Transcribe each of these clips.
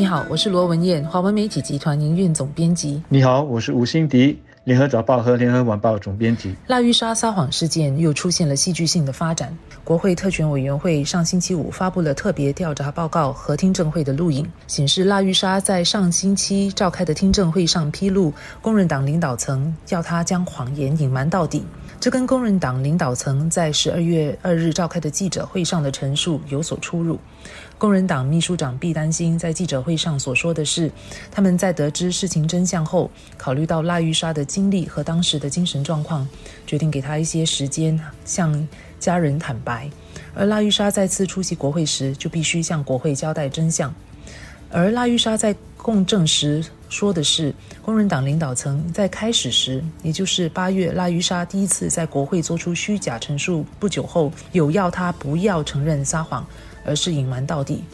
你好，我是罗文燕，华文媒体集团营运总编辑。你好，我是吴欣迪，联合早报和联合晚报总编辑。腊玉莎撒谎事件又出现了戏剧性的发展。国会特权委员会上星期五发布了特别调查报告和听证会的录影，显示腊玉莎在上星期召开的听证会上披露，工人党领导层要他将谎言隐瞒到底。这跟工人党领导层在十二月二日召开的记者会上的陈述有所出入。工人党秘书长毕丹心在记者会上所说的是，他们在得知事情真相后，考虑到拉玉莎的经历和当时的精神状况，决定给他一些时间向家人坦白。而拉玉莎再次出席国会时，就必须向国会交代真相。而拉玉莎在供证时说的是，工人党领导层在开始时，也就是八月，拉于沙第一次在国会做出虚假陈述不久后，有要他不要承认撒谎，而是隐瞒到底。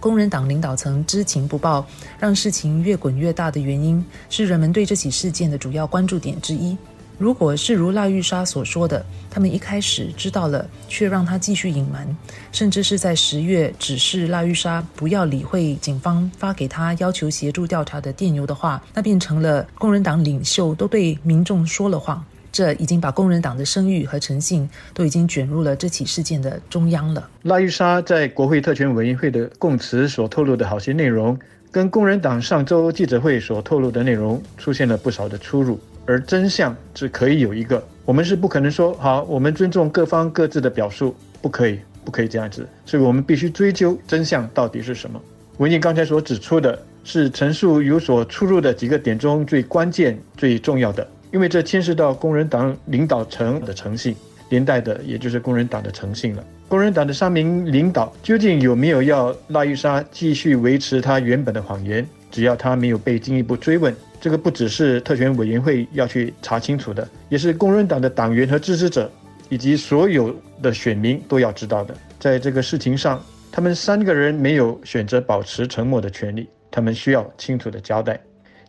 工人党领导层知情不报，让事情越滚越大的原因，是人们对这起事件的主要关注点之一。如果是如腊玉莎所说的，他们一开始知道了，却让他继续隐瞒，甚至是在十月指示腊玉莎不要理会警方发给他要求协助调查的电邮的话，那变成了工人党领袖都对民众说了谎。这已经把工人党的声誉和诚信都已经卷入了这起事件的中央了。拉玉莎在国会特权委员会的供词所透露的好些内容，跟工人党上周记者会所透露的内容出现了不少的出入。而真相只可以有一个，我们是不可能说好，我们尊重各方各自的表述，不可以，不可以这样子，所以我们必须追究真相到底是什么。文静刚才所指出的是陈述有所出入的几个点中最关键、最重要的，因为这牵涉到工人党领导层的诚信，连带的也就是工人党的诚信了。工人党的三名领导究竟有没有要拉玉莎继续维持他原本的谎言？只要他没有被进一步追问。这个不只是特权委员会要去查清楚的，也是工人党的党员和支持者，以及所有的选民都要知道的。在这个事情上，他们三个人没有选择保持沉默的权利，他们需要清楚的交代。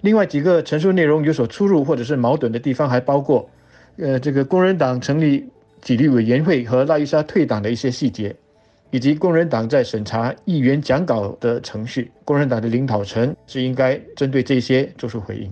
另外几个陈述内容有所出入或者是矛盾的地方，还包括，呃，这个工人党成立纪律委员会和拉伊莎退党的一些细节。以及工人党在审查议员讲稿的程序，工人党的领导层是应该针对这些做出回应。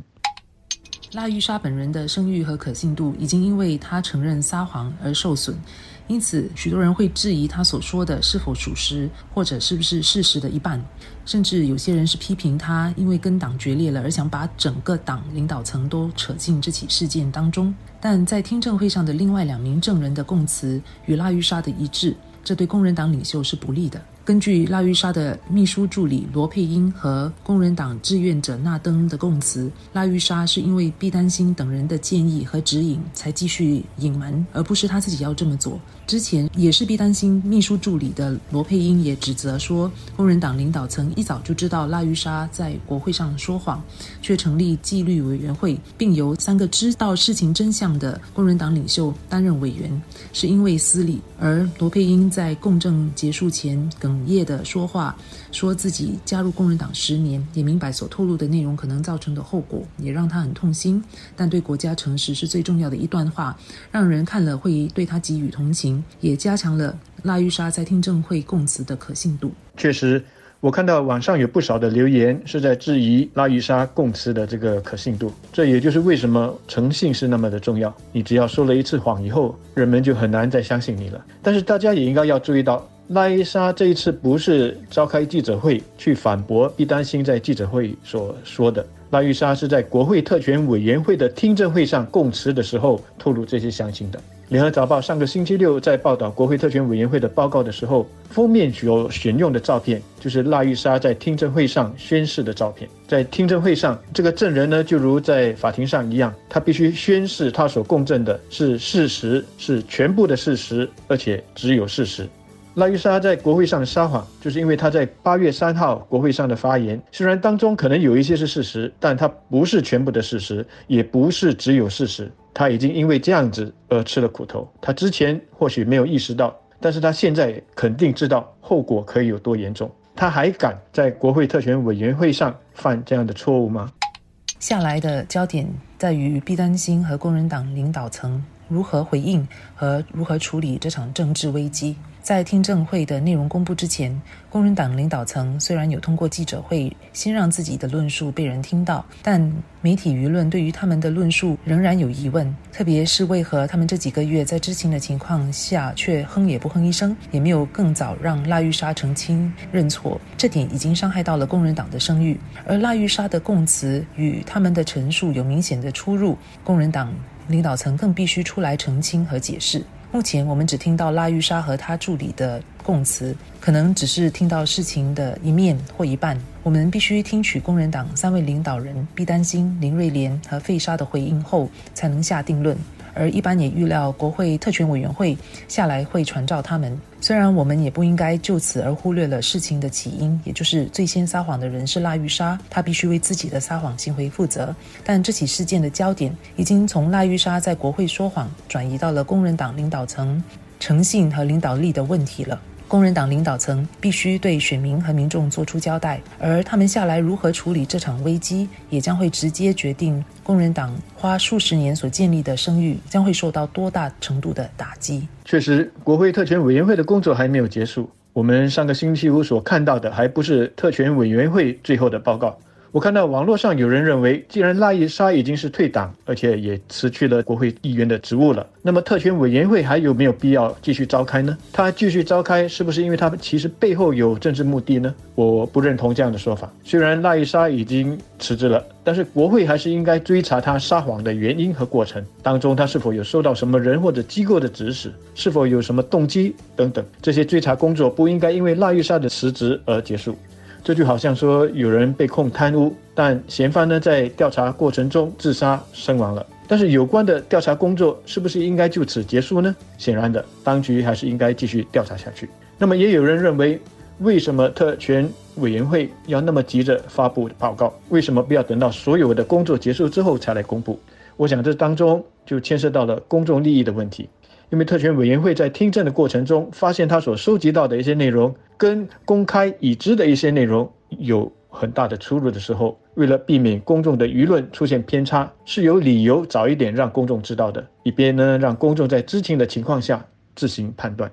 拉玉莎本人的声誉和可信度已经因为他承认撒谎而受损，因此许多人会质疑他所说的是否属实，或者是不是事实的一半。甚至有些人是批评他因为跟党决裂了而想把整个党领导层都扯进这起事件当中。但在听证会上的另外两名证人的供词与拉玉莎的一致。这对工人党领袖是不利的。根据拉玉莎的秘书助理罗佩英和工人党志愿者纳登的供词，拉玉莎是因为毕丹心等人的建议和指引才继续隐瞒，而不是他自己要这么做。之前也是毕丹心秘书助理的罗佩英也指责说，工人党领导层一早就知道拉玉莎在国会上说谎，却成立纪律委员会，并由三个知道事情真相的工人党领袖担任委员，是因为私利。而罗佩英在共政结束前 哽咽的说话，说自己加入工人党十年，也明白所透露的内容可能造成的后果，也让他很痛心。但对国家诚实是最重要的一段话，让人看了会对他给予同情，也加强了拉玉莎在听证会供词的可信度。确实，我看到网上有不少的留言是在质疑拉玉莎供词的这个可信度。这也就是为什么诚信是那么的重要。你只要说了一次谎以后，人们就很难再相信你了。但是大家也应该要注意到。拉伊莎这一次不是召开记者会去反驳毕丹心在记者会所说的，拉伊莎是在国会特权委员会的听证会上供词的时候透露这些详情的。联合早报上个星期六在报道国会特权委员会的报告的时候，封面所选用的照片就是拉伊莎在听证会上宣誓的照片。在听证会上，这个证人呢，就如在法庭上一样，他必须宣誓他所供证的是事实，是全部的事实，而且只有事实。拉伊莎在国会上的撒谎，就是因为他在八月三号国会上的发言，虽然当中可能有一些是事实，但他不是全部的事实，也不是只有事实。他已经因为这样子而吃了苦头。他之前或许没有意识到，但是他现在肯定知道后果可以有多严重。他还敢在国会特权委员会上犯这样的错误吗？下来的焦点在于毕丹心和工人党领导层如何回应和如何处理这场政治危机。在听证会的内容公布之前，工人党领导层虽然有通过记者会先让自己的论述被人听到，但媒体舆论对于他们的论述仍然有疑问，特别是为何他们这几个月在知情的情况下却哼也不哼一声，也没有更早让拉玉莎澄清认错，这点已经伤害到了工人党的声誉。而拉玉莎的供词与他们的陈述有明显的出入，工人党领导层更必须出来澄清和解释。目前我们只听到拉玉莎和他助理的供词，可能只是听到事情的一面或一半。我们必须听取工人党三位领导人毕丹心、林瑞莲和费沙的回应后，才能下定论。而一般也预料国会特权委员会下来会传召他们。虽然我们也不应该就此而忽略了事情的起因，也就是最先撒谎的人是拉玉莎，她必须为自己的撒谎行为负责。但这起事件的焦点已经从拉玉莎在国会说谎，转移到了工人党领导层诚信和领导力的问题了。工人党领导层必须对选民和民众做出交代，而他们下来如何处理这场危机，也将会直接决定工人党花数十年所建立的声誉将会受到多大程度的打击。确实，国会特权委员会的工作还没有结束。我们上个星期五所看到的，还不是特权委员会最后的报告。我看到网络上有人认为，既然拉伊莎已经是退党，而且也辞去了国会议员的职务了，那么特权委员会还有没有必要继续召开呢？他继续召开，是不是因为他其实背后有政治目的呢？我不认同这样的说法。虽然拉伊莎已经辞职了，但是国会还是应该追查他撒谎的原因和过程，当中他是否有受到什么人或者机构的指使，是否有什么动机等等。这些追查工作不应该因为拉伊莎的辞职而结束。这就好像说有人被控贪污，但嫌犯呢在调查过程中自杀身亡了。但是有关的调查工作是不是应该就此结束呢？显然的，当局还是应该继续调查下去。那么也有人认为，为什么特权委员会要那么急着发布报告？为什么不要等到所有的工作结束之后才来公布？我想这当中就牵涉到了公众利益的问题。因为特权委员会在听证的过程中，发现他所收集到的一些内容跟公开已知的一些内容有很大的出入的时候，为了避免公众的舆论出现偏差，是有理由早一点让公众知道的，以便呢让公众在知情的情况下自行判断。